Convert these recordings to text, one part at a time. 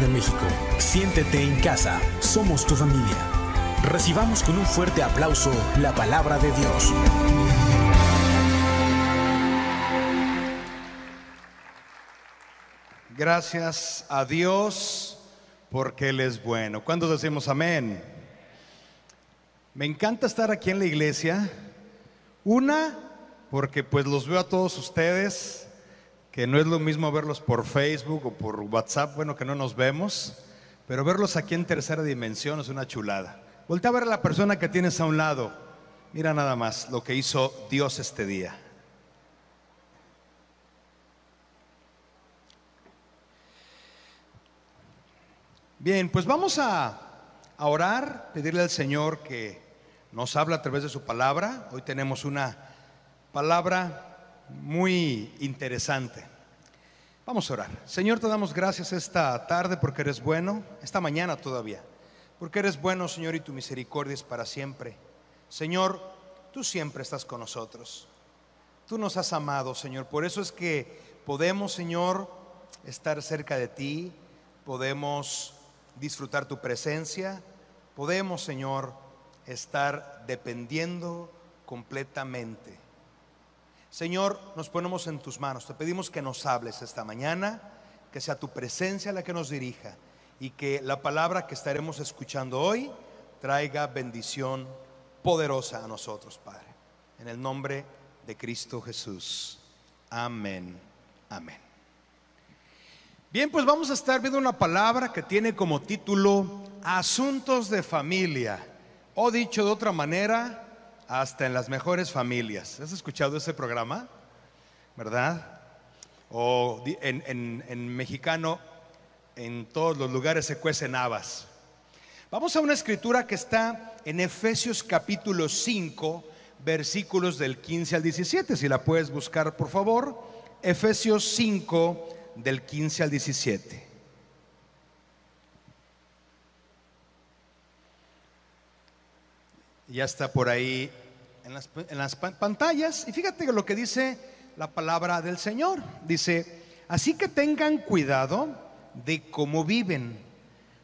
De México. Siéntete en casa, somos tu familia. Recibamos con un fuerte aplauso la palabra de Dios. Gracias a Dios porque Él es bueno. ¿Cuándo decimos amén? Me encanta estar aquí en la iglesia. Una, porque pues los veo a todos ustedes, que no es lo mismo verlos por Facebook o por WhatsApp, bueno, que no nos vemos, pero verlos aquí en tercera dimensión es una chulada. Voltea a ver a la persona que tienes a un lado. Mira nada más lo que hizo Dios este día. Bien, pues vamos a, orar, pedirle al Señor que nos habla a través de su palabra. Hoy tenemos una palabra muy interesante. Vamos a orar. Señor, te damos gracias esta tarde porque eres bueno, esta mañana todavía, porque eres bueno, Señor, y tu misericordia es para siempre. Señor, tú siempre estás con nosotros. Tú nos has amado, Señor. Por eso es que podemos, Señor, estar cerca de ti, podemos disfrutar tu presencia, podemos, Señor, estar dependiendo completamente. Señor, nos ponemos en tus manos. Te pedimos que nos hables esta mañana, que sea tu presencia la que nos dirija y que la palabra que estaremos escuchando hoy traiga bendición poderosa a nosotros, Padre. En el nombre de Cristo Jesús. Amén. Amén. Bien, pues vamos a estar viendo una palabra que tiene como título Asuntos de familia. O dicho de otra manera, hasta en las mejores familias. ¿Has escuchado ese programa? ¿Verdad? O en, en, en mexicano, en todos los lugares se cuecen habas. Vamos a una escritura que está en Efesios capítulo 5, versículos del 15 al 17. Si la puedes buscar, por favor. Efesios 5, del 15 al 17. Ya está por ahí en las, en las pantallas. Y fíjate lo que dice la palabra del Señor. Dice, así que tengan cuidado de cómo viven.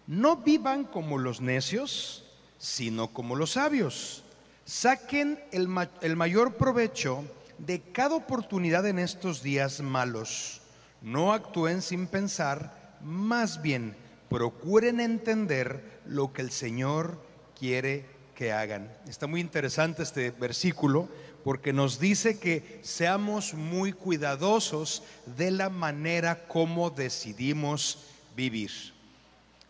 No vivan como los necios, sino como los sabios. Saquen el, el mayor provecho de cada oportunidad en estos días malos. No actúen sin pensar, más bien procuren entender lo que el Señor quiere que hagan. Está muy interesante este versículo porque nos dice que seamos muy cuidadosos de la manera como decidimos vivir.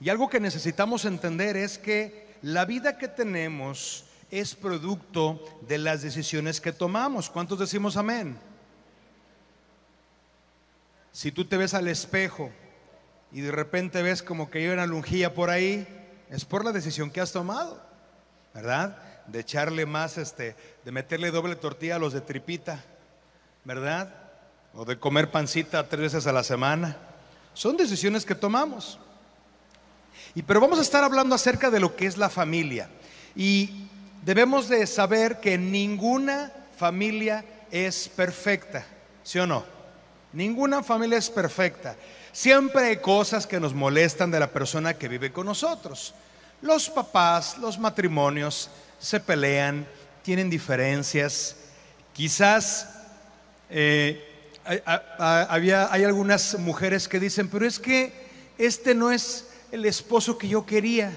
Y algo que necesitamos entender es que la vida que tenemos es producto de las decisiones que tomamos. ¿Cuántos decimos amén? Si tú te ves al espejo y de repente ves como que hay una lungilla por ahí, es por la decisión que has tomado. ¿Verdad? De echarle más, este, de meterle doble tortilla a los de tripita, ¿verdad? O de comer pancita tres veces a la semana. Son decisiones que tomamos. Y pero vamos a estar hablando acerca de lo que es la familia. Y debemos de saber que ninguna familia es perfecta, ¿sí o no? Ninguna familia es perfecta. Siempre hay cosas que nos molestan de la persona que vive con nosotros. Los papás, los matrimonios se pelean, tienen diferencias. Quizás eh, hay, algunas mujeres que dicen, pero es que este no es el esposo que yo quería.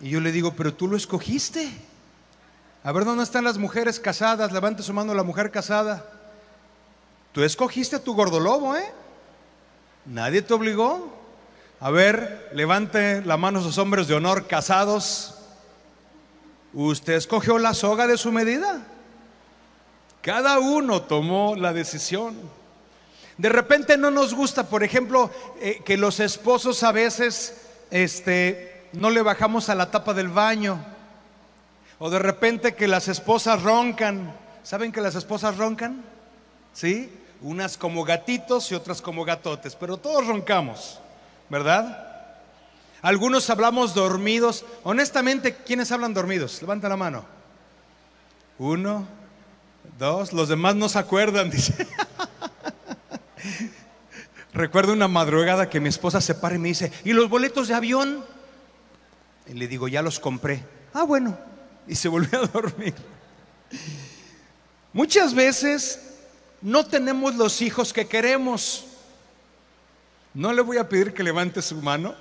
Y yo le digo, pero tú lo escogiste. A ver, ¿dónde están las mujeres casadas? Levante su mano la mujer casada. Tú escogiste a tu gordolobo, ¿eh? Nadie te obligó. A ver, levante la mano sus hombres de honor casados. Usted escogió la soga de su medida. Cada uno tomó la decisión. De repente no nos gusta, por ejemplo, eh, que los esposos a veces este, no le bajamos a la tapa del baño. O de repente que las esposas roncan. ¿Saben que las esposas roncan? ¿Sí? Unas como gatitos y otras como gatotes, pero todos roncamos. ¿Verdad? Algunos hablamos dormidos. Honestamente, ¿quiénes hablan dormidos? Levanta la mano. Uno, dos, los demás no se acuerdan, dice. Recuerdo una madrugada que mi esposa se para y me dice, ¿y los boletos de avión? Y le digo, ya los compré. Ah, bueno. Y se volvió a dormir. Muchas veces no tenemos los hijos que queremos. No le voy a pedir que levante su mano,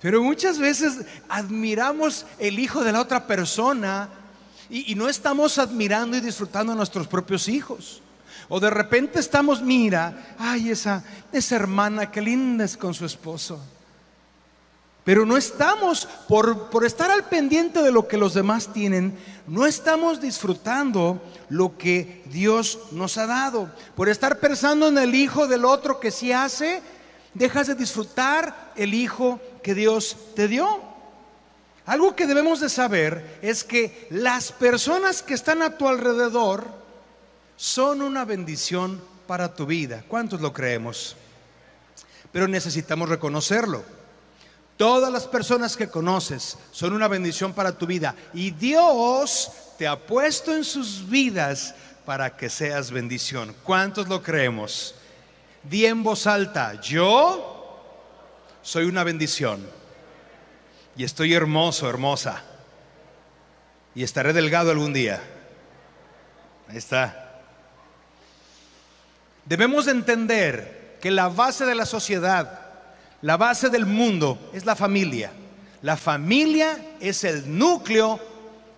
pero muchas veces admiramos el hijo de la otra persona y, no estamos admirando y disfrutando a nuestros propios hijos. O de repente estamos, mira, ay, esa, esa hermana, qué linda es con su esposo. Pero no estamos, por, por, estar al pendiente de lo que los demás tienen, no estamos disfrutando lo que Dios nos ha dado. Por estar pensando en el hijo del otro que sí hace, dejas de disfrutar el hijo que Dios te dio. Algo que debemos de saber es que las personas que están a tu alrededor, son una bendición para tu vida. ¿Cuántos lo creemos? Pero necesitamos reconocerlo. Todas las personas que conoces son una bendición para tu vida y Dios te ha puesto en sus vidas para que seas bendición. ¿Cuántos lo creemos? Di en voz alta, yo soy una bendición y estoy hermoso, hermosa y estaré delgado algún día. Ahí está. Debemos entender que la base de la sociedad, la base del mundo es la familia. La familia es el núcleo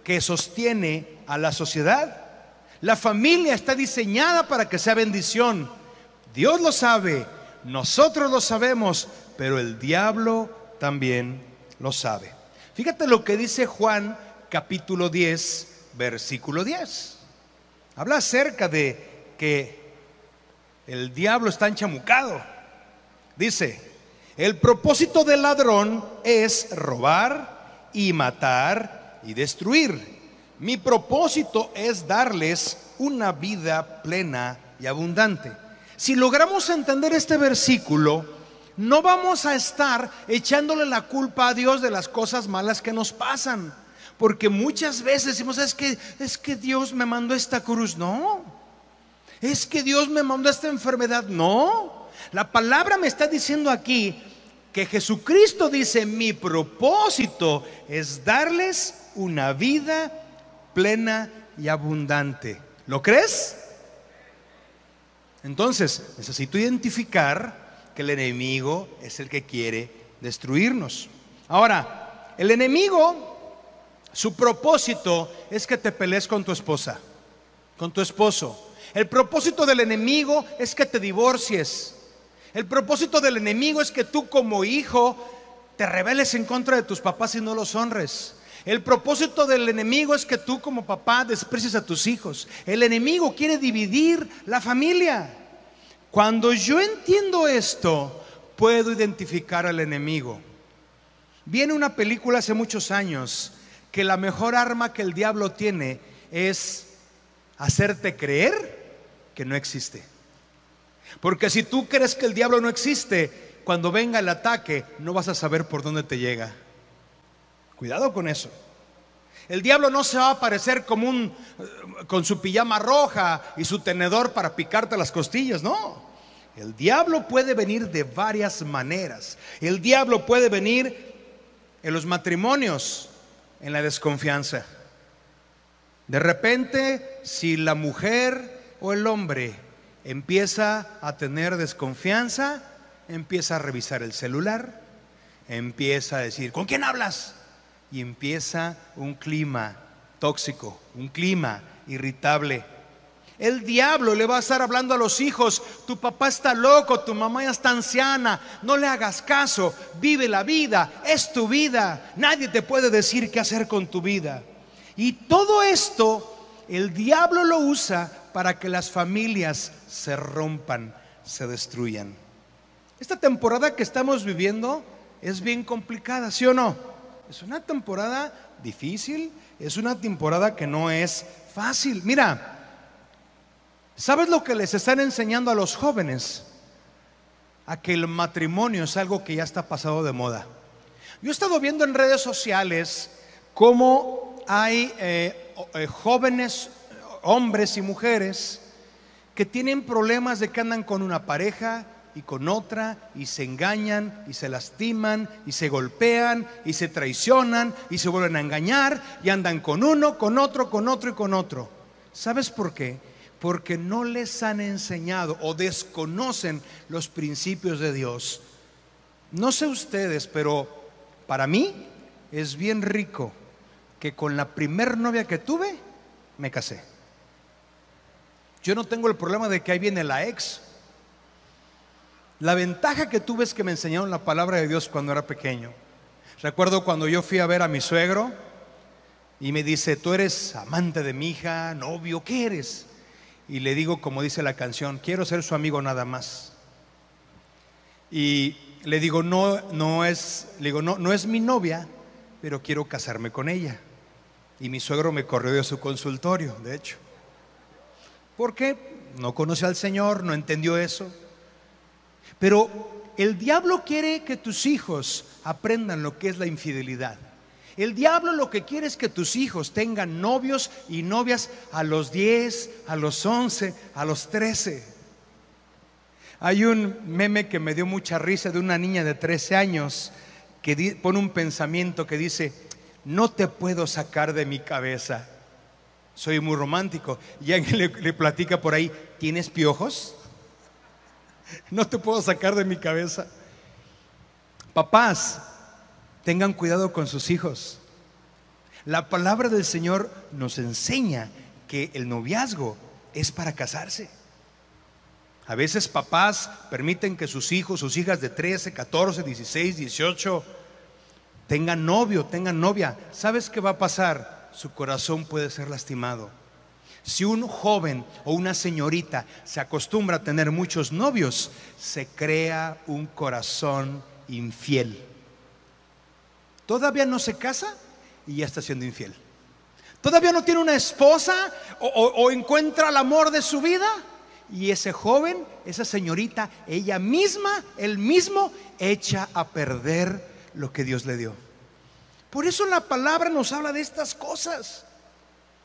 que sostiene a la sociedad. La familia está diseñada para que sea bendición. Dios lo sabe, nosotros lo sabemos, pero el diablo también lo sabe. Fíjate lo que dice Juan capítulo 10, versículo 10. Habla acerca de que el diablo está enchamucado. Dice, el propósito del ladrón es robar y matar y destruir. Mi propósito es darles una vida plena y abundante. Si logramos entender este versículo, no vamos a estar echándole la culpa a Dios de las cosas malas que nos pasan. Porque muchas veces decimos, es que, es que Dios me mandó esta cruz. No, es que Dios me mandó esta enfermedad. No, la palabra me está diciendo aquí que Jesucristo dice, mi propósito es darles una vida plena y abundante. ¿Lo crees? Entonces, necesito identificar que el enemigo es el que quiere destruirnos. Ahora, el enemigo, su propósito es que te pelees con tu esposa, con tu esposo, el propósito del enemigo es que te divorcies. El propósito del enemigo es que tú como hijo te rebeles en contra de tus papás y no los honres. El propósito del enemigo es que tú como papá desprecies a tus hijos. El enemigo quiere dividir la familia. Cuando yo entiendo esto, puedo identificar al enemigo. Viene una película hace muchos años que la mejor arma que el diablo tiene es hacerte creer que no existe. Porque si tú crees que el diablo no existe, cuando venga el ataque no vas a saber por dónde te llega. Cuidado con eso. El diablo no se va a aparecer como un eh, con su pijama roja y su tenedor para picarte las costillas, no. El diablo puede venir de varias maneras. El diablo puede venir en los matrimonios, en la desconfianza. De repente, si la mujer o el hombre empieza a tener desconfianza, empieza a revisar el celular, empieza a decir, ¿con quién hablas? Y empieza un clima tóxico, un clima irritable. El diablo le va a estar hablando a los hijos, tu papá está loco, tu mamá ya está anciana, no le hagas caso, vive la vida, es tu vida, nadie te puede decir qué hacer con tu vida. Y todo esto el diablo lo usa para que las familias se rompan, se destruyan. Esta temporada que estamos viviendo es bien complicada, ¿sí o no? Es una temporada difícil, es una temporada que no es fácil. Mira, ¿sabes lo que les están enseñando a los jóvenes? A que el matrimonio es algo que ya está pasado de moda. Yo he estado viendo en redes sociales cómo hay eh, eh, jóvenes hombres y mujeres que tienen problemas de que andan con una pareja y con otra y se engañan y se lastiman y se golpean y se traicionan y se vuelven a engañar y andan con uno, con otro, con otro y con otro. ¿Sabes por qué? Porque no les han enseñado o desconocen los principios de Dios. No sé ustedes, pero para mí es bien rico que con la primer novia que tuve me casé. Yo no tengo el problema de que ahí viene la ex. La ventaja que tuve es que me enseñaron la palabra de Dios cuando era pequeño. Recuerdo cuando yo fui a ver a mi suegro y me dice, tú eres amante de mi hija, novio, ¿qué eres? Y le digo, como dice la canción, quiero ser su amigo nada más. Y le digo, no, no es, le digo, no, no es mi novia, pero quiero casarme con ella. Y mi suegro me corrió de su consultorio, de hecho. Porque no conoce al Señor, no entendió eso. Pero el diablo quiere que tus hijos aprendan lo que es la infidelidad. El diablo lo que quiere es que tus hijos tengan novios y novias a los 10, a los 11, a los 13. Hay un meme que me dio mucha risa de una niña de 13 años que pone un pensamiento que dice, no te puedo sacar de mi cabeza. Soy muy romántico. Y alguien le, le platica por ahí, ¿tienes piojos? No te puedo sacar de mi cabeza. Papás, tengan cuidado con sus hijos. La palabra del Señor nos enseña que el noviazgo es para casarse. A veces papás permiten que sus hijos, sus hijas de 13, 14, 16, 18 tengan novio, tengan novia. ¿Sabes qué va a pasar? Su corazón puede ser lastimado. Si un joven o una señorita se acostumbra a tener muchos novios, se crea un corazón infiel. Todavía no se casa y ya está siendo infiel. Todavía no tiene una esposa o, encuentra el amor de su vida y ese joven, esa señorita, ella misma, él mismo, echa a perder lo que Dios le dio. Por eso la palabra nos habla de estas cosas.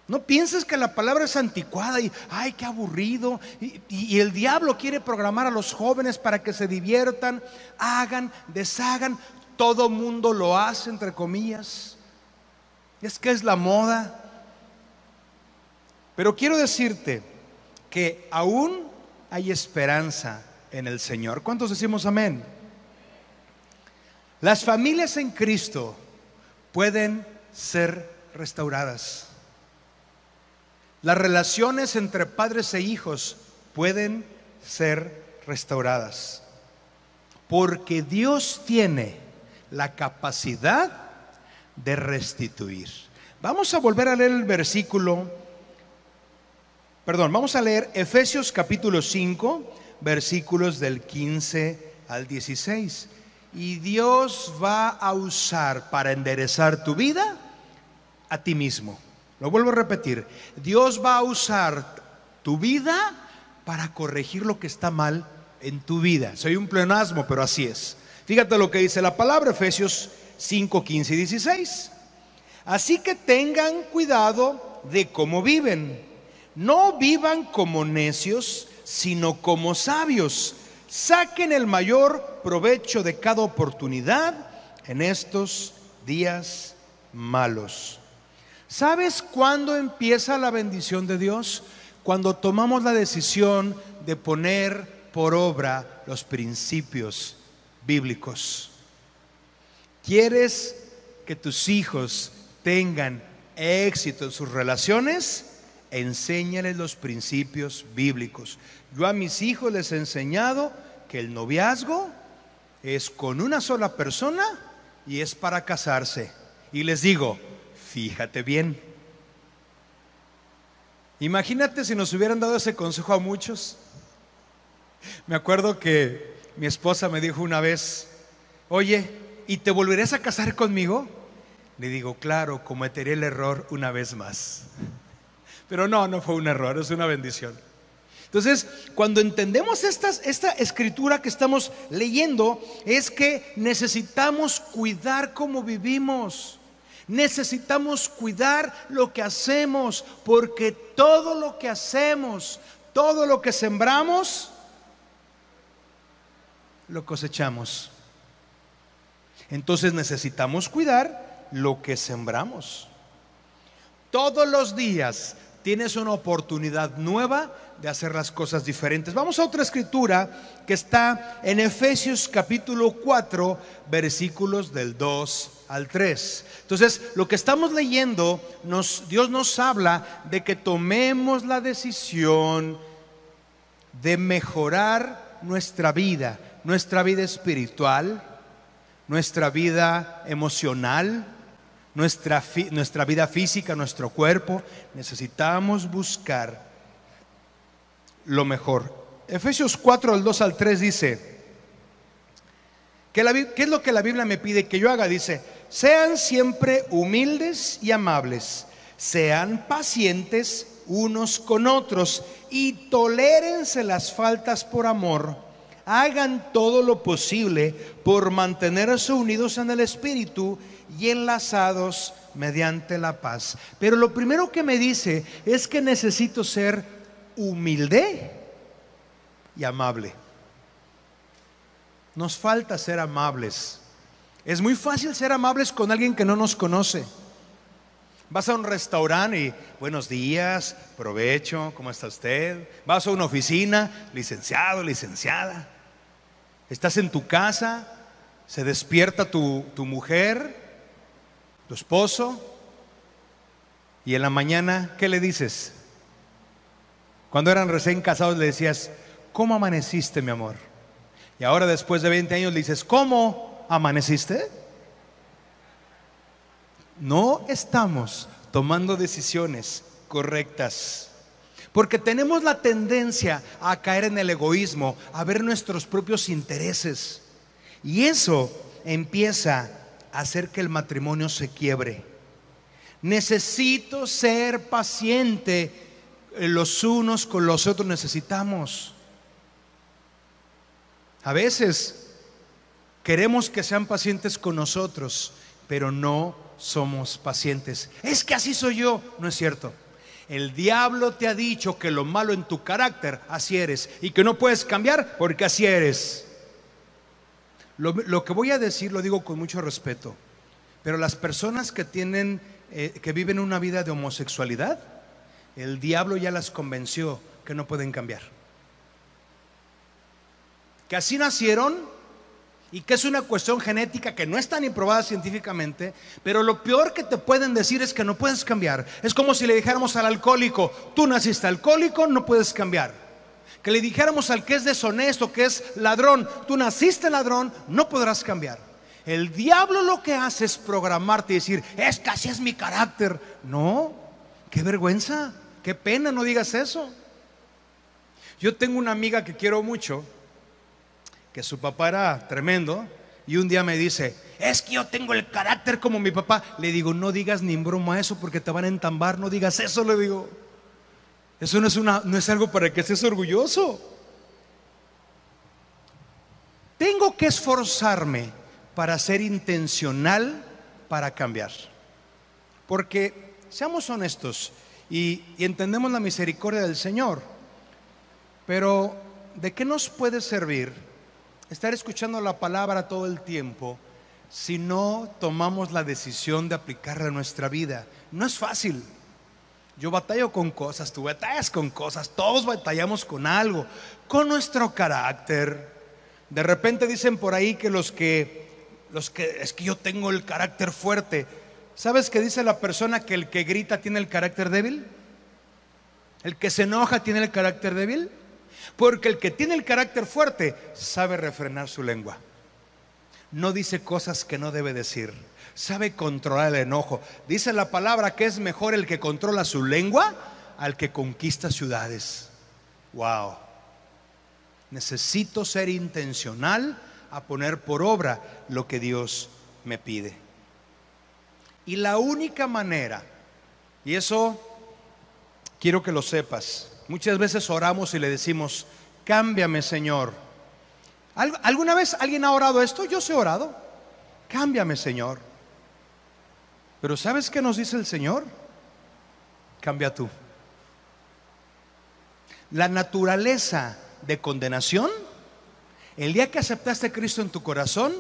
No pienses que la palabra es anticuada y, ay, qué aburrido. Y, y, el diablo quiere programar a los jóvenes para que se diviertan, hagan, deshagan. Todo mundo lo hace, entre comillas. Es que es la moda. Pero quiero decirte que aún hay esperanza en el Señor. ¿Cuántos decimos amén? Las familias en Cristo pueden ser restauradas. Las relaciones entre padres e hijos pueden ser restauradas. Porque Dios tiene la capacidad de restituir. Vamos a volver a leer el versículo, perdón, vamos a leer Efesios capítulo 5, versículos del 15 al 16. Y Dios va a usar para enderezar tu vida a ti mismo. Lo vuelvo a repetir. Dios va a usar tu vida para corregir lo que está mal en tu vida. Soy un pleonasmo, pero así es. Fíjate lo que dice la palabra, Efesios 5, 15 y 16. Así que tengan cuidado de cómo viven. No vivan como necios, sino como sabios Saquen el mayor provecho de cada oportunidad en estos días malos. ¿Sabes cuándo empieza la bendición de Dios? Cuando tomamos la decisión de poner por obra los principios bíblicos. ¿Quieres que tus hijos tengan éxito en sus relaciones? Enséñales los principios bíblicos. Yo a mis hijos les he enseñado que el noviazgo es con una sola persona y es para casarse. Y les digo, fíjate bien. Imagínate si nos hubieran dado ese consejo a muchos. Me acuerdo que mi esposa me dijo una vez, oye, ¿y te volverás a casar conmigo? Le digo, claro, cometeré el error una vez más. Pero no, no fue un error, es una bendición. Entonces, cuando entendemos esta escritura que estamos leyendo, es que necesitamos cuidar cómo vivimos. Necesitamos cuidar lo que hacemos, porque todo lo que hacemos, todo lo que sembramos, lo cosechamos. Entonces necesitamos cuidar lo que sembramos. Todos los días tienes una oportunidad nueva de hacer las cosas diferentes. Vamos a otra escritura que está en Efesios capítulo 4, versículos del 2 al 3. Entonces, lo que estamos leyendo, Dios nos habla de que tomemos la decisión de mejorar nuestra vida, nuestra vida espiritual, nuestra vida emocional, nuestra, nuestra vida física, nuestro cuerpo. Necesitamos buscar lo mejor. Efesios 4, del 2 al 3 dice, ¿qué, ¿qué es lo que la Biblia me pide que yo haga? Dice, sean siempre humildes y amables, sean pacientes unos con otros y tolérense las faltas por amor. Hagan todo lo posible por mantenerse unidos en el Espíritu y enlazados mediante la paz. Pero lo primero que me dice es que necesito ser humilde y amable. Nos falta ser amables. Es muy fácil ser amables con alguien que no nos conoce. Vas a un restaurante y buenos días, provecho, ¿cómo está usted? Vas a una oficina, licenciado, licenciada. Estás en tu casa, se despierta tu, tu mujer, tu esposo, y en la mañana, ¿qué le dices? Cuando eran recién casados le decías, ¿cómo amaneciste, mi amor? Y ahora después de 20 años le dices, ¿cómo amaneciste? No estamos tomando decisiones correctas. Porque tenemos la tendencia a caer en el egoísmo, a ver nuestros propios intereses. Y eso empieza a hacer que el matrimonio se quiebre. Necesito ser paciente los unos con los otros necesitamos. A veces queremos que sean pacientes con nosotros, pero no somos pacientes. Es que así soy yo. No es cierto. El diablo te ha dicho que lo malo en tu carácter, así eres, y que no puedes cambiar porque así eres. Lo, que voy a decir lo digo con mucho respeto, pero las personas que tienen, eh, que viven una vida de homosexualidad, el diablo ya las convenció que no pueden cambiar. Que así nacieron y que es una cuestión genética que no está ni probada científicamente, pero lo peor que te pueden decir es que no puedes cambiar. Es como si le dijéramos al alcohólico, tú naciste alcohólico, no puedes cambiar. Que le dijéramos al que es deshonesto, que es ladrón, tú naciste ladrón, no podrás cambiar. El diablo lo que hace es programarte y decir, es que así es mi carácter. No, qué vergüenza. Qué pena, no digas eso. Yo tengo una amiga que quiero mucho, que su papá era tremendo, y un día me dice, es que yo tengo el carácter como mi papá. Le digo, no digas ni en broma eso porque te van a entambar, no digas eso, le digo. Eso no es, una, no es algo para que estés orgulloso. Tengo que esforzarme para ser intencional para cambiar. Porque, seamos honestos, y, entendemos la misericordia del Señor. Pero, ¿de qué nos puede servir estar escuchando la palabra todo el tiempo si no tomamos la decisión de aplicarla a nuestra vida? No es fácil. Yo batallo con cosas, tú batallas con cosas, todos batallamos con algo, con nuestro carácter. De repente dicen por ahí que los que los que es que yo tengo el carácter fuerte. ¿Sabes qué dice la persona que el que grita tiene el carácter débil? ¿El que se enoja tiene el carácter débil? Porque el que tiene el carácter fuerte sabe refrenar su lengua. No dice cosas que no debe decir. Sabe controlar el enojo. Dice la palabra que es mejor el que controla su lengua al que conquista ciudades. Wow. Necesito ser intencional a poner por obra lo que Dios me pide. Y la única manera, y eso quiero que lo sepas, muchas veces oramos y le decimos, cámbiame Señor. ¿Alguna vez alguien ha orado esto? Yo se he orado. Cámbiame Señor. Pero ¿sabes qué nos dice el Señor? Cambia tú. La naturaleza de condenación el día que aceptaste a Cristo en tu corazón,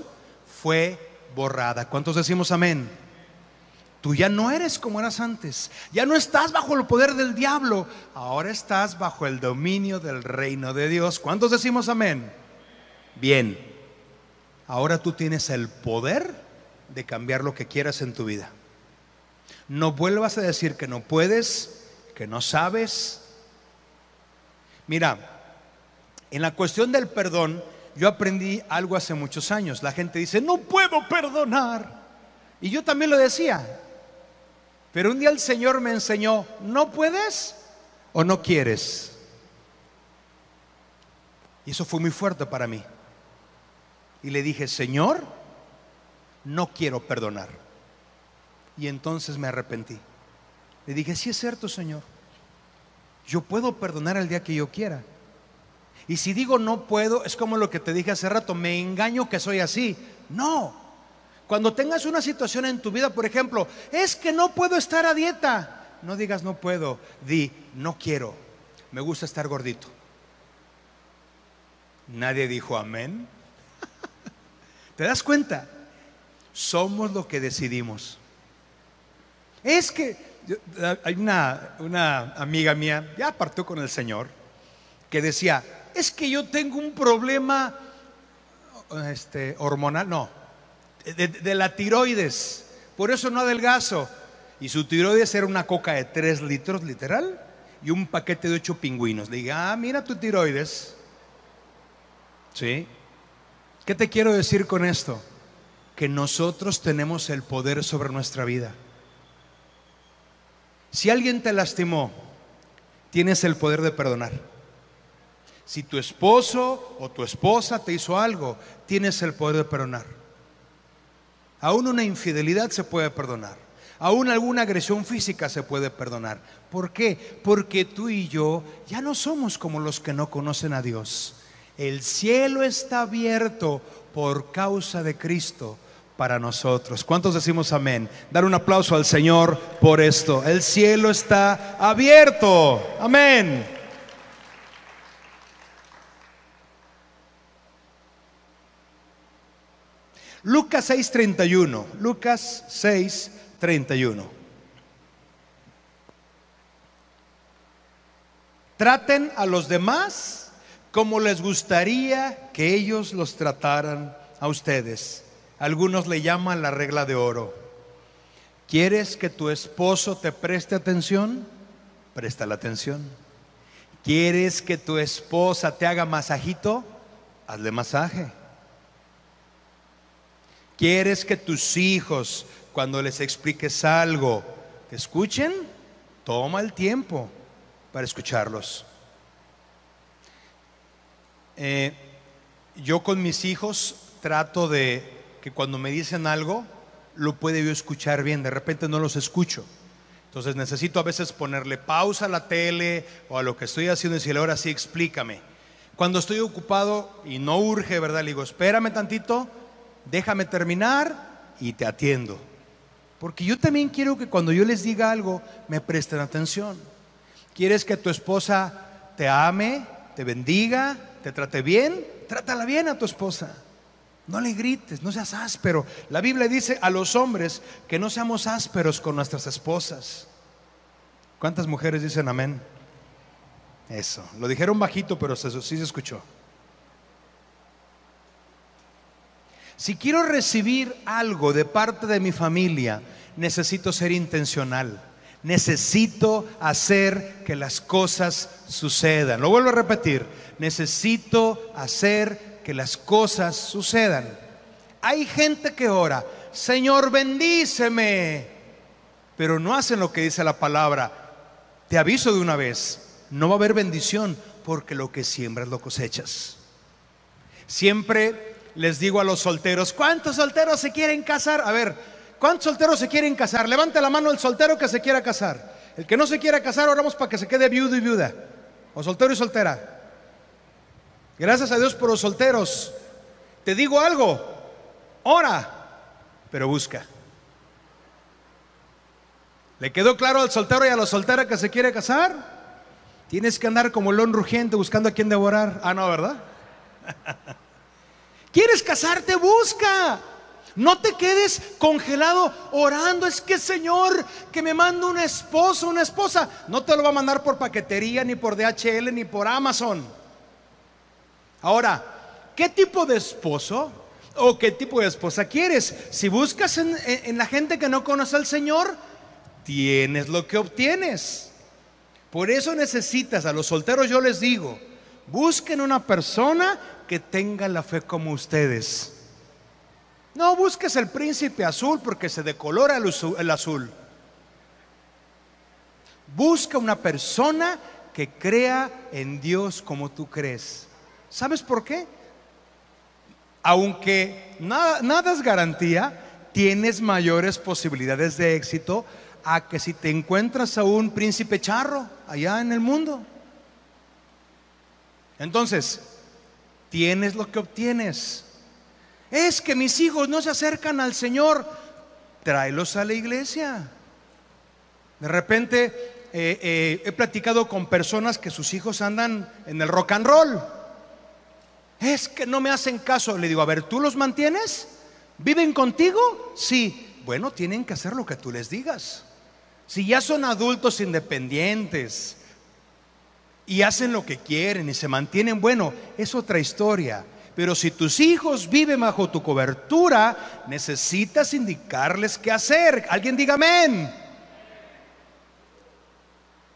fue borrada. ¿Cuántos decimos amén? Tú ya no eres como eras antes. Ya no estás bajo el poder del diablo. Ahora estás bajo el dominio del reino de Dios. ¿Cuántos decimos amén? Bien. Ahora tú tienes el poder de cambiar lo que quieras en tu vida. No vuelvas a decir que no puedes, que no sabes. Mira, en la cuestión del perdón, yo aprendí algo hace muchos años. La gente dice, no puedo perdonar. Y yo también lo decía. Pero un día el Señor me enseñó, ¿no puedes o no quieres? Y eso fue muy fuerte para mí. Y le dije, Señor, no quiero perdonar. Y entonces me arrepentí. Le dije, sí es cierto, Señor. Yo puedo perdonar el día que yo quiera. Y si digo no puedo, es como lo que te dije hace rato, me engaño que soy así. No. Cuando tengas una situación en tu vida, por ejemplo, es que no puedo estar a dieta. No digas no puedo, di no quiero. Me gusta estar gordito. Nadie dijo amén. ¿Te das cuenta? Somos lo que decidimos. Es que hay una, una amiga mía, ya partió con el Señor, que decía, es que yo tengo un problema este, hormonal, no, de, la tiroides, por eso no adelgazo. Y su tiroides era una coca de 3 litros, literal, y un paquete de 8 pingüinos. Le diga, ah, mira tu tiroides. ¿Sí? ¿Qué te quiero decir con esto? Que nosotros tenemos el poder sobre nuestra vida. Si alguien te lastimó, tienes el poder de perdonar. Si tu esposo o tu esposa te hizo algo, tienes el poder de perdonar. Aún una infidelidad se puede perdonar. Aún alguna agresión física se puede perdonar. ¿Por qué? Porque tú y yo ya no somos como los que no conocen a Dios. El cielo está abierto por causa de Cristo para nosotros. ¿Cuántos decimos amén? Dar un aplauso al Señor por esto. El cielo está abierto. Amén. Lucas 6:31. Lucas 6:31. Traten a los demás como les gustaría que ellos los trataran a ustedes. Algunos le llaman la regla de oro. ¿Quieres que tu esposo te preste atención? Presta la atención. ¿Quieres que tu esposa te haga masajito? Hazle masaje. ¿Quieres que tus hijos, cuando les expliques algo, te escuchen? Toma el tiempo para escucharlos. Eh, yo con mis hijos trato de que cuando me dicen algo, lo puede yo escuchar bien. De repente no los escucho. Entonces necesito a veces ponerle pausa a la tele o a lo que estoy haciendo y decirle, ahora sí, explícame. Cuando estoy ocupado y no urge, ¿verdad? Le digo, espérame tantito, déjame terminar y te atiendo. Porque yo también quiero que cuando yo les diga algo, me presten atención. ¿Quieres que tu esposa te ame, te bendiga, te trate bien? Trátala bien a tu esposa. No le grites, no seas áspero. La Biblia dice a los hombres que no seamos ásperos con nuestras esposas. ¿Cuántas mujeres dicen amén? Eso. Lo dijeron bajito, pero sí se escuchó. Si quiero recibir algo de parte de mi familia, necesito ser intencional. Necesito hacer que las cosas sucedan. Lo vuelvo a repetir. Necesito hacer que las cosas sucedan. Hay gente que ora, Señor, bendíceme. Pero no hacen lo que dice la palabra. Te aviso de una vez, no va a haber bendición porque lo que siembras lo cosechas. Siempre les digo a los solteros, ¿cuántos solteros se quieren casar? A ver, ¿cuántos solteros se quieren casar? Levante la mano el soltero que se quiera casar. El que no se quiera casar, oramos para que se quede viudo y viuda. O soltero y soltera. Gracias a Dios por los solteros. Te digo algo, ora, pero busca. ¿Le quedó claro al soltero y a la soltera que se quiere casar? Tienes que andar como león rugiente buscando a quien devorar. Ah, no, ¿verdad? ¿Quieres casarte? Busca. No te quedes congelado orando. Es que Señor, que me manda un esposo, una esposa. No te lo va a mandar por paquetería, ni por DHL, ni por Amazon. Ahora, ¿qué tipo de esposo o qué tipo de esposa quieres? Si buscas en, en la gente que no conoce al Señor, tienes lo que obtienes. Por eso necesitas, a los solteros yo les digo, busquen una persona que tenga la fe como ustedes. No busques el príncipe azul porque se decolora el azul. Busca una persona que crea en Dios como tú crees. ¿Sabes por qué? Aunque nada, nada es garantía, tienes mayores posibilidades de éxito a que si te encuentras a un príncipe charro allá en el mundo. Entonces, tienes lo que obtienes. Es que mis hijos no se acercan al Señor, tráelos a la iglesia. De repente eh, eh, he platicado con personas que sus hijos andan en el rock and roll. Es que no me hacen caso. Le digo, a ver, ¿tú los mantienes? ¿Viven contigo? Sí. Bueno, tienen que hacer lo que tú les digas. Si ya son adultos independientes y hacen lo que quieren y se mantienen, bueno, es otra historia. Pero si tus hijos viven bajo tu cobertura, necesitas indicarles qué hacer. Alguien diga amén.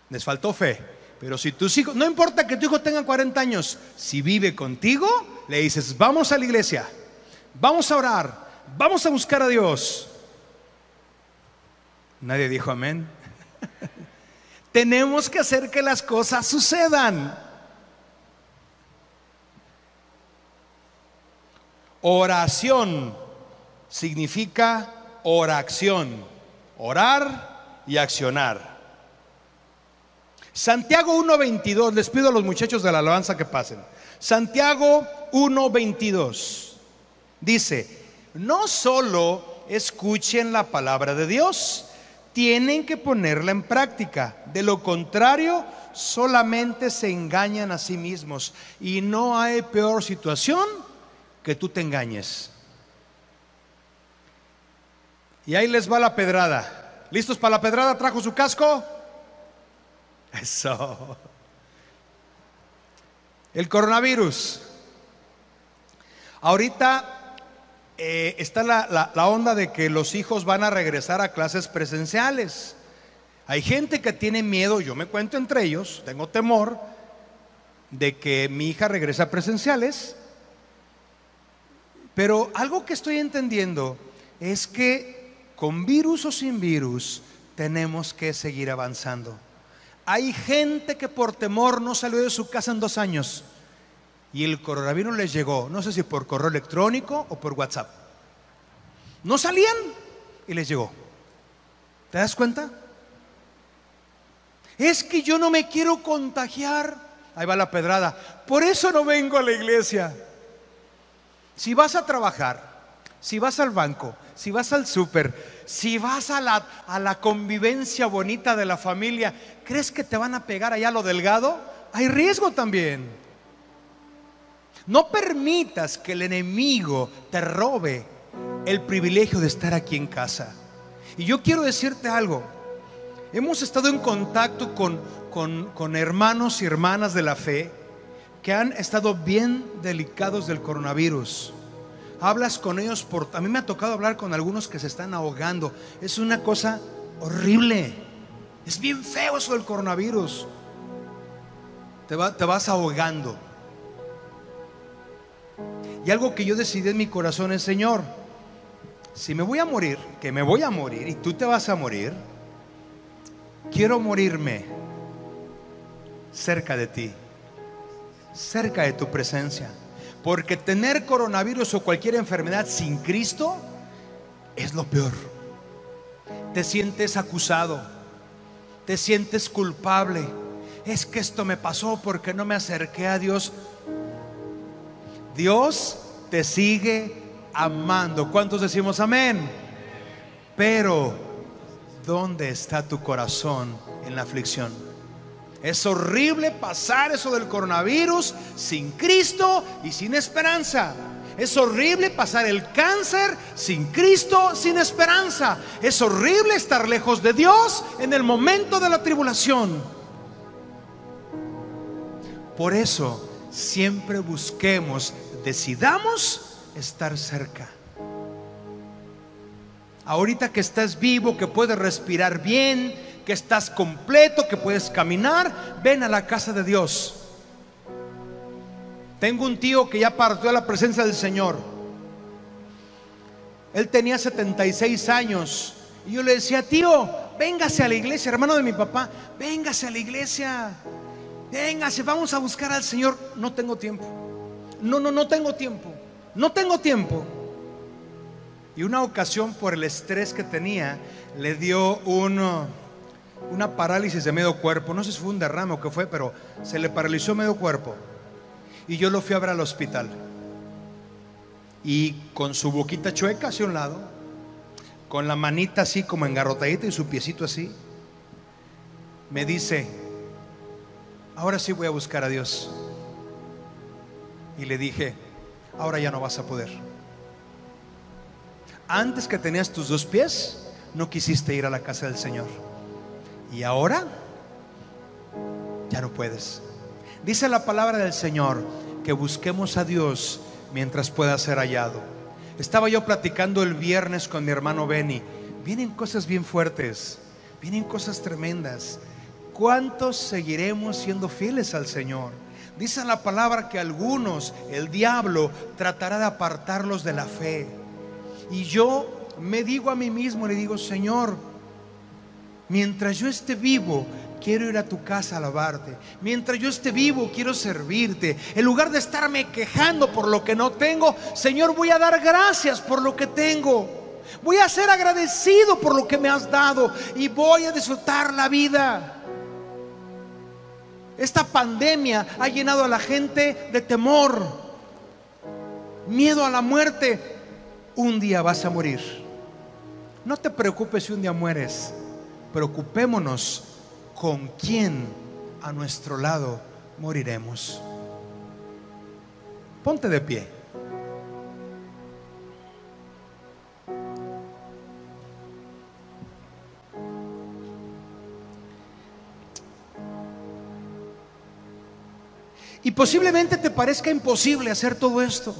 Les faltó fe. Pero si tus hijos, no importa que tu hijo tenga 40 años, si vive contigo, le dices, vamos a la iglesia, vamos a orar, vamos a buscar a Dios. Nadie dijo amén. Tenemos que hacer que las cosas sucedan. Oración significa oración, orar y accionar. Santiago 1.22, les pido a los muchachos de la alabanza que pasen. Santiago 1.22 dice, no solo escuchen la palabra de Dios, tienen que ponerla en práctica. De lo contrario, solamente se engañan a sí mismos. Y no hay peor situación que tú te engañes. Y ahí les va la pedrada. ¿Listos para la pedrada? ¿Trajo su casco? Eso. El coronavirus. Ahorita eh, está la, la onda de que los hijos van a regresar a clases presenciales. Hay gente que tiene miedo, yo me cuento entre ellos, tengo temor de que mi hija regrese a presenciales pero algo que estoy entendiendo es que con virus o sin virus tenemos que seguir avanzando. Hay gente que por temor no salió de su casa en dos años y el coronavirus les llegó, no sé si por correo electrónico o por WhatsApp. No salían y les llegó. ¿Te das cuenta? Es que yo no me quiero contagiar. Ahí va la pedrada. Por eso no vengo a la iglesia. Si vas a trabajar, si vas al banco, si vas al súper, si vas a la, a la convivencia bonita de la familia, ¿crees que te van a pegar allá lo delgado? Hay riesgo también. No permitas que el enemigo te robe el privilegio de estar aquí en casa. Y yo quiero decirte algo. Hemos estado en contacto con, con, hermanos y hermanas de la fe que han estado bien delicados del coronavirus. Hablas con ellos por... A mí me ha tocado hablar con algunos que se están ahogando. Es una cosa horrible. Es bien feo eso del coronavirus. Te, te vas ahogando. Y algo que yo decidí en mi corazón es, Señor, si me voy a morir, que me voy a morir y tú te vas a morir, quiero morirme cerca de ti cerca de tu presencia. Porque tener coronavirus o cualquier enfermedad sin Cristo es lo peor. Te sientes acusado, te sientes culpable. Es que esto me pasó porque no me acerqué a Dios. Dios te sigue amando. ¿Cuántos decimos amén? Pero, ¿dónde está tu corazón en la aflicción? Es horrible pasar eso del coronavirus sin Cristo y sin esperanza. Es horrible pasar el cáncer sin Cristo, sin esperanza. Es horrible estar lejos de Dios en el momento de la tribulación. Por eso siempre busquemos, decidamos estar cerca. Ahorita que estás vivo, que puedes respirar bien, que estás completo, que puedes caminar, ven a la casa de Dios. Tengo un tío que ya partió a la presencia del Señor. Él tenía 76 años. Y yo le decía, tío, véngase a la iglesia, hermano de mi papá, véngase a la iglesia. Véngase, vamos a buscar al Señor. No tengo tiempo. No, no, no tengo tiempo. No tengo tiempo. Y una ocasión por el estrés que tenía, le dio uno, una parálisis de medio cuerpo. No sé si fue un derrame o qué fue, pero se le paralizó medio cuerpo. Y yo lo fui a ver al hospital. Y con su boquita chueca hacia un lado, con la manita así como engarrotadita y su piecito así, me dice, ahora sí voy a buscar a Dios. Y le dije, ahora ya no vas a poder. Antes que tenías tus dos pies, no quisiste ir a la casa del Señor. Y ahora ya no puedes. Dice la palabra del Señor que busquemos a Dios mientras pueda ser hallado. Estaba yo platicando el viernes con mi hermano Benny. Vienen cosas bien fuertes, vienen cosas tremendas. ¿Cuántos seguiremos siendo fieles al Señor? Dice la palabra que algunos, el diablo, tratará de apartarlos de la fe. Y yo me digo a mí mismo, le digo, Señor, mientras yo esté vivo, quiero ir a tu casa a alabarte. Mientras yo esté vivo, quiero servirte. En lugar de estarme quejando por lo que no tengo, Señor, voy a dar gracias por lo que tengo. Voy a ser agradecido por lo que me has dado y voy a disfrutar la vida. Esta pandemia ha llenado a la gente de temor, miedo a la muerte. Un día vas a morir. No te preocupes si un día mueres. Preocupémonos con quién a nuestro lado moriremos. Ponte de pie. Y posiblemente te parezca imposible hacer todo esto.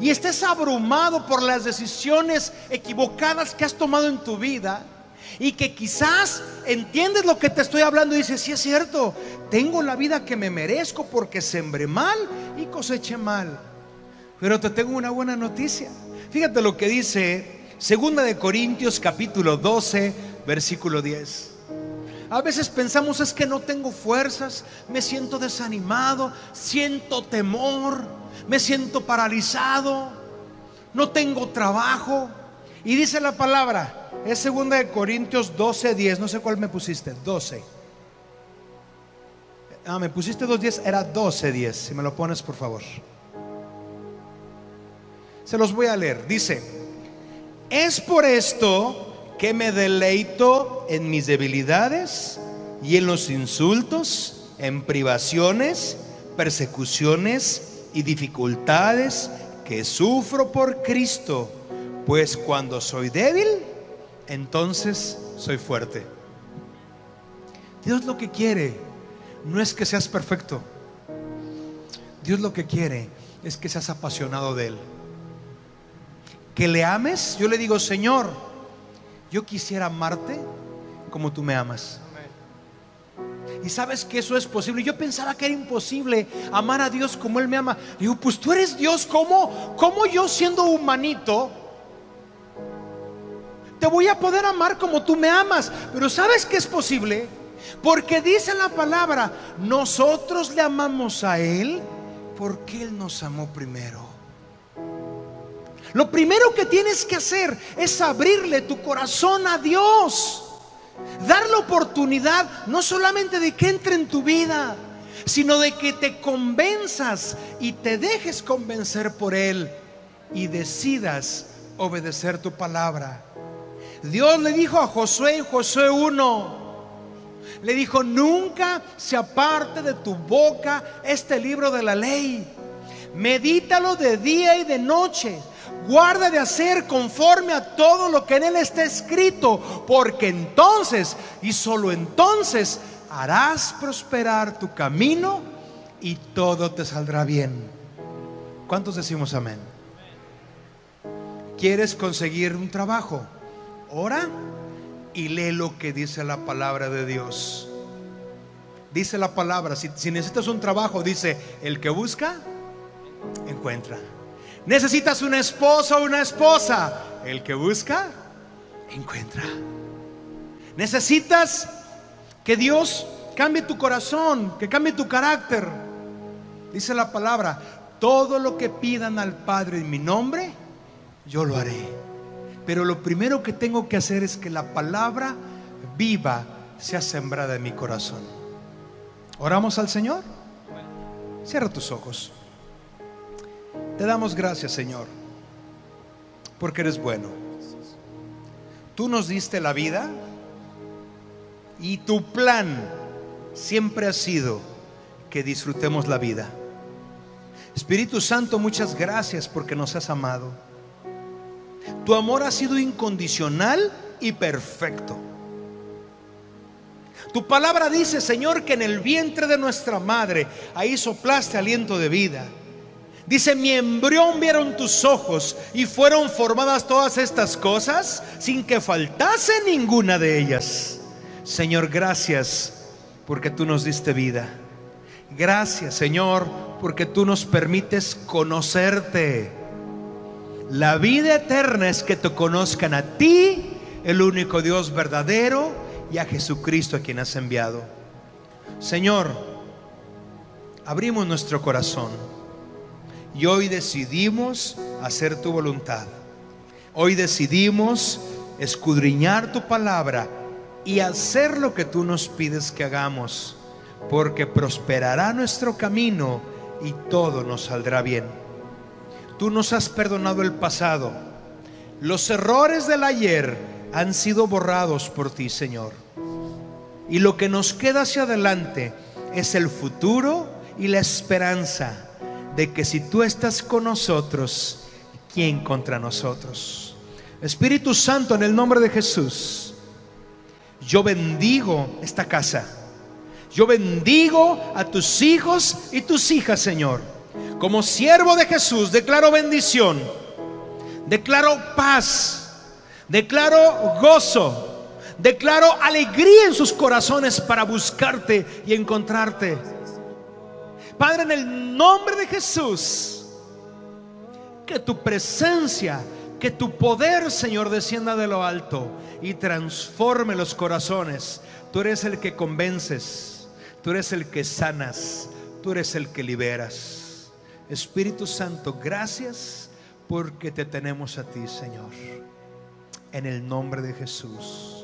Y estés abrumado por las decisiones equivocadas que has tomado en tu vida y que quizás entiendes lo que te estoy hablando y dices, sí es cierto, tengo la vida que me merezco porque sembré mal y coseché mal. Pero te tengo una buena noticia. Fíjate lo que dice Segunda de Corintios capítulo 12, versículo 10. A veces pensamos es que no tengo fuerzas, me siento desanimado, siento temor, me siento paralizado, no tengo trabajo. Y dice la palabra, es segunda de Corintios 12, 10. No sé cuál me pusiste. 12. Ah, me pusiste 2, 10. Era 12, 10. Si me lo pones, por favor. Se los voy a leer. Dice, es por esto que me deleito en mis debilidades y en los insultos, en privaciones, persecuciones y dificultades que sufro por Cristo. Pues cuando soy débil, entonces soy fuerte. Dios lo que quiere no es que seas perfecto. Dios lo que quiere es que seas apasionado de Él. Que le ames, yo le digo, Señor, yo quisiera amarte como tú me amas. Y sabes que eso es posible. Yo pensaba que era imposible amar a Dios como Él me ama. Digo, pues tú eres Dios, ¿cómo? ¿Cómo yo siendo humanito? te voy a poder amar como tú me amas. Pero ¿sabes que es posible? Porque dice la palabra, nosotros le amamos a Él porque Él nos amó primero. Lo primero que tienes que hacer es abrirle tu corazón a Dios. Dar la oportunidad no solamente de que entre en tu vida, sino de que te convenzas y te dejes convencer por Él y decidas obedecer tu palabra. Dios le dijo a Josué en Josué 1, le dijo, nunca se aparte de tu boca este libro de la ley. Medítalo de día y de noche. Guarda de hacer conforme a todo lo que en él está escrito, porque entonces y solo entonces harás prosperar tu camino y todo te saldrá bien. ¿Cuántos decimos amén? ¿Quieres conseguir un trabajo? Ora y lee lo que dice la palabra de Dios. Dice la palabra, si, si necesitas un trabajo, dice, el que busca, encuentra. Necesitas una esposa o una esposa, el que busca, encuentra. Necesitas que Dios cambie tu corazón, que cambie tu carácter. Dice la palabra, todo lo que pidan al Padre en mi nombre, yo lo haré. Pero lo primero que tengo que hacer es que la palabra viva sea sembrada en mi corazón. ¿Oramos al Señor? Cierra tus ojos. Te damos gracias, Señor, porque eres bueno. Tú nos diste la vida y tu plan siempre ha sido que disfrutemos la vida. Espíritu Santo, muchas gracias porque nos has amado. Tu amor ha sido incondicional y perfecto. Tu palabra dice, Señor, que en el vientre de nuestra madre ahí soplaste aliento de vida. Dice, mi embrión vieron tus ojos y fueron formadas todas estas cosas sin que faltase ninguna de ellas. Señor, gracias porque tú nos diste vida. Gracias, Señor, porque tú nos permites conocerte. La vida eterna es que te conozcan a ti, el único Dios verdadero, y a Jesucristo a quien has enviado. Señor, abrimos nuestro corazón y hoy decidimos hacer tu voluntad. Hoy decidimos escudriñar tu palabra y hacer lo que tú nos pides que hagamos, porque prosperará nuestro camino y todo nos saldrá bien. Tú nos has perdonado el pasado. Los errores del ayer han sido borrados por ti, Señor. Y lo que nos queda hacia adelante es el futuro y la esperanza de que si tú estás con nosotros, ¿quién contra nosotros? Espíritu Santo, en el nombre de Jesús, yo bendigo esta casa yo bendigo a tus hijos y tus hijas, Señor. Como siervo de Jesús, declaro bendición, declaro paz, declaro gozo, declaro alegría en sus corazones para buscarte y encontrarte. Padre, en el nombre de Jesús, que tu presencia, que tu poder, Señor, descienda de lo alto y transforme los corazones. Tú eres el que convences. Tú eres el que sanas, tú eres el que liberas. Espíritu Santo, gracias porque te tenemos a ti, Señor. En el nombre de Jesús.